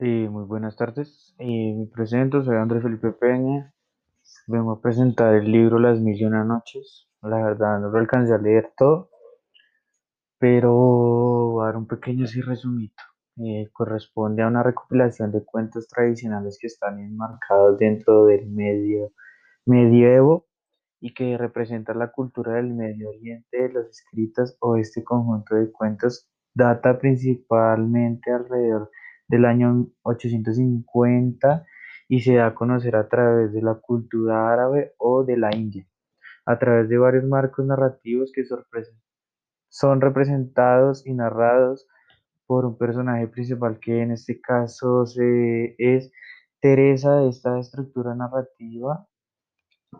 Eh, muy buenas tardes. Eh, me presento, soy Andrés Felipe Peña. Vengo a presentar el libro Las Mil y Una Noches. La verdad no lo alcancé a leer todo, pero voy a dar un pequeño resumito. Eh, corresponde a una recopilación de cuentos tradicionales que están enmarcados dentro del medio medievo y que representa la cultura del Medio Oriente. Los escritos o este conjunto de cuentos data principalmente alrededor del año 850 y se da a conocer a través de la cultura árabe o de la India, a través de varios marcos narrativos que son representados y narrados por un personaje principal que en este caso es Teresa esta estructura narrativa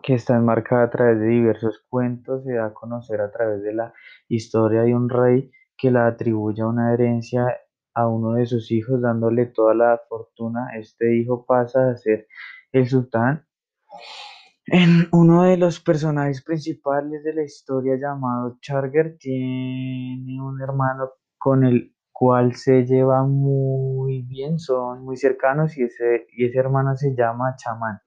que está enmarcada a través de diversos cuentos, se da a conocer a través de la historia de un rey que la atribuye a una herencia a uno de sus hijos, dándole toda la fortuna. Este hijo pasa a ser el sultán. En uno de los personajes principales de la historia llamado Charger tiene un hermano con el cual se lleva muy bien, son muy cercanos y ese, y ese hermano se llama Chamán.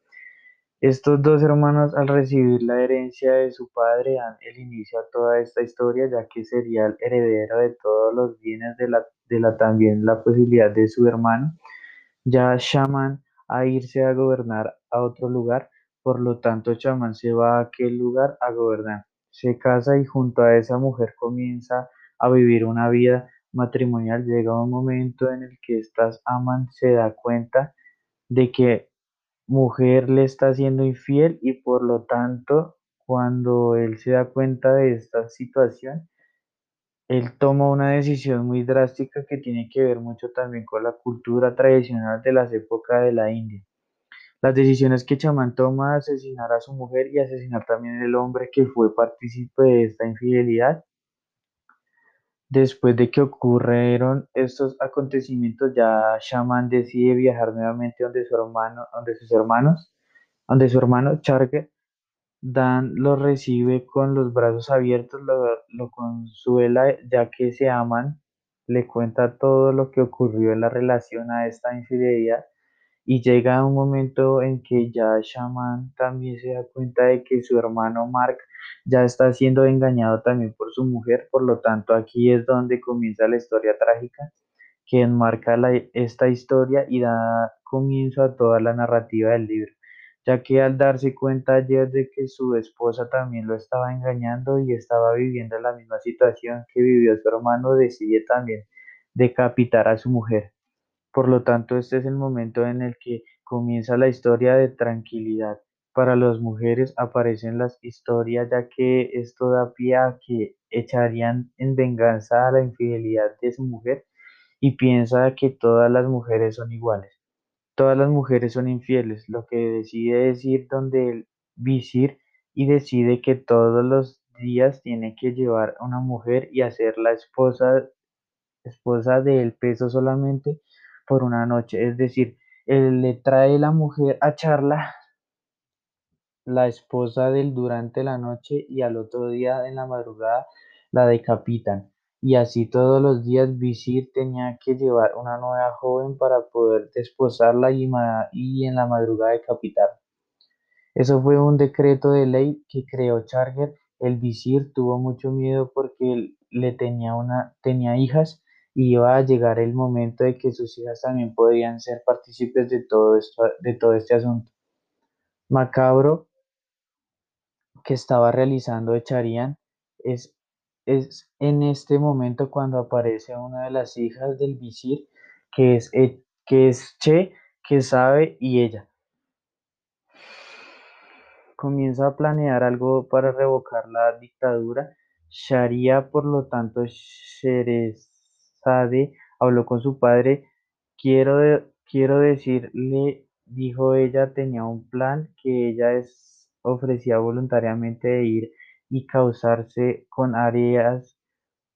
Estos dos hermanos, al recibir la herencia de su padre, dan el inicio a toda esta historia, ya que sería el heredero de todos los bienes de la, de la también la posibilidad de su hermano, ya Shaman, a irse a gobernar a otro lugar. Por lo tanto, Shaman se va a aquel lugar a gobernar. Se casa y junto a esa mujer comienza a vivir una vida matrimonial. Llega un momento en el que estas aman se da cuenta de que mujer le está siendo infiel y por lo tanto, cuando él se da cuenta de esta situación, él toma una decisión muy drástica que tiene que ver mucho también con la cultura tradicional de las épocas de la India. Las decisiones que Chamán toma de asesinar a su mujer y asesinar también al hombre que fue partícipe de esta infidelidad. Después de que ocurrieron estos acontecimientos, ya Shaman decide viajar nuevamente donde su hermano, donde sus hermanos, donde su hermano Charger Dan lo recibe con los brazos abiertos, lo, consuela ya que se aman, le cuenta todo lo que ocurrió en la relación a esta infidelidad y llega un momento en que ya Shaman también se da cuenta de que su hermano Mark ya está siendo engañado también por su mujer, por lo tanto aquí es donde comienza la historia trágica que enmarca esta historia y da comienzo a toda la narrativa del libro ya que al darse cuenta ayer de que su esposa también lo estaba engañando y estaba viviendo la misma situación que vivió su hermano, decide también decapitar a su mujer. Por lo tanto, este es el momento en el que comienza la historia de tranquilidad. Para las mujeres aparecen las historias, ya que esto da pie a que echarían en venganza a la infidelidad de su mujer y piensa que todas las mujeres son iguales. Todas las mujeres son infieles, lo que decide es ir donde el visir y decide que todos los días tiene que llevar a una mujer y hacer la esposa, esposa de él peso solamente por una noche. Es decir, él le trae la mujer a charla, la esposa del durante la noche y al otro día en la madrugada la decapitan. Y así todos los días Visir tenía que llevar una nueva joven para poder desposarla y, en la madrugada decapitarla. Eso fue un decreto de ley que creó Charger. El visir tuvo mucho miedo porque le tenía una, tenía hijas y iba a llegar el momento de que sus hijas también podían ser partícipes de todo esto, de todo este asunto. Macabro que estaba realizando Echarián es, es en este momento cuando aparece una de las hijas del visir, que es, E- que es Che, que sabe y ella comienza a planear algo para revocar la dictadura. Sharia, por lo tanto, Sherezade habló con su padre. Quiero, quiero decirle, dijo ella, tenía un plan que ella es, ofrecía voluntariamente de ir y causarse con áreas.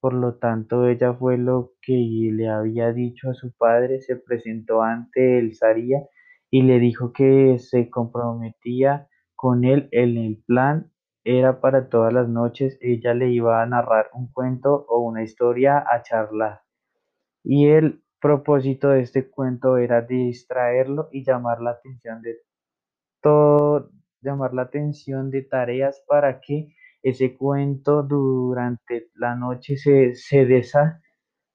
Por lo tanto, ella fue lo que le había dicho a su padre, se presentó ante el Sharia y le dijo que se comprometía con él en el plan era para todas las noches, ella le iba a narrar un cuento o una historia a charlar. Y él propósito de este cuento era distraerlo y llamar la atención de todo, llamar la atención de tareas para que ese cuento durante la noche se, se desa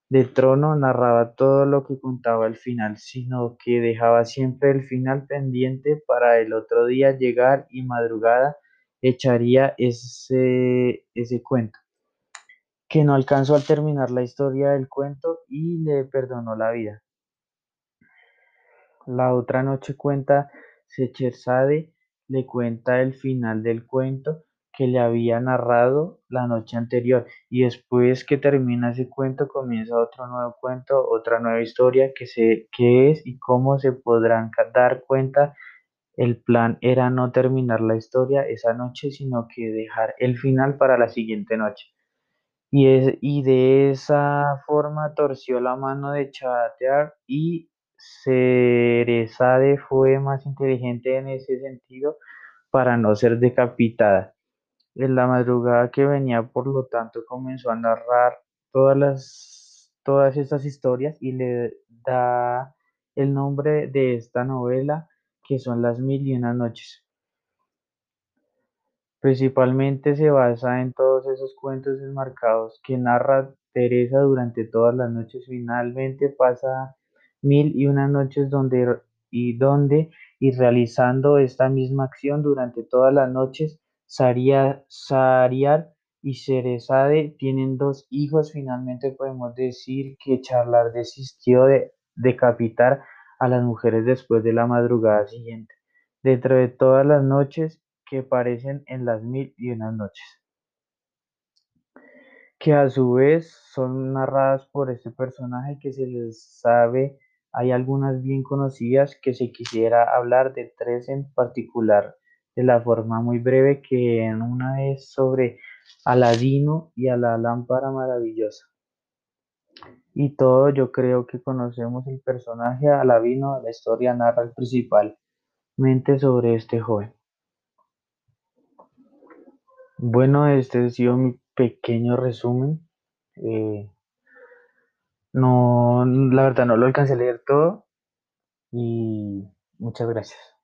de trono narraba todo lo que contaba al final, sino que dejaba siempre el final pendiente para el otro día llegar y madrugada echaría ese, ese cuento, que no alcanzó al terminar la historia del cuento y le perdonó la vida. La otra noche cuenta Scheherazade, le cuenta el final del cuento que le había narrado la noche anterior y después que termina ese cuento comienza otro nuevo cuento, otra nueva historia que, se, es y cómo se podrán dar cuenta el plan era no terminar la historia esa noche, sino que dejar el final para la siguiente noche. Y, es, y de esa forma torció la mano de Chatear y Cerezade fue más inteligente en ese sentido para no ser decapitada. En la madrugada que venía, por lo tanto, comenzó a narrar todas las todas estas historias y le da el nombre de esta novela que son Las Mil y Una Noches. Principalmente se basa en todos esos cuentos enmarcados que narra Teresa durante todas las noches. Finalmente pasa mil y una noches donde y donde y realizando esta misma acción durante todas las noches. Sariar y Cerezade tienen dos hijos. Finalmente podemos decir que Charlar desistió de decapitar a las mujeres después de la madrugada siguiente, dentro de todas las noches que aparecen en las mil y una noches, que a su vez son narradas por este personaje que se les sabe, hay algunas bien conocidas que se quisiera hablar de tres en particular de la forma muy breve que en una es sobre Aladino y a la lámpara maravillosa. Y todo yo creo que conocemos el personaje Aladino, la historia narra principalmente sobre este joven. Bueno, este ha sido mi pequeño resumen. Eh, no, la verdad no lo alcancé a leer todo y muchas gracias.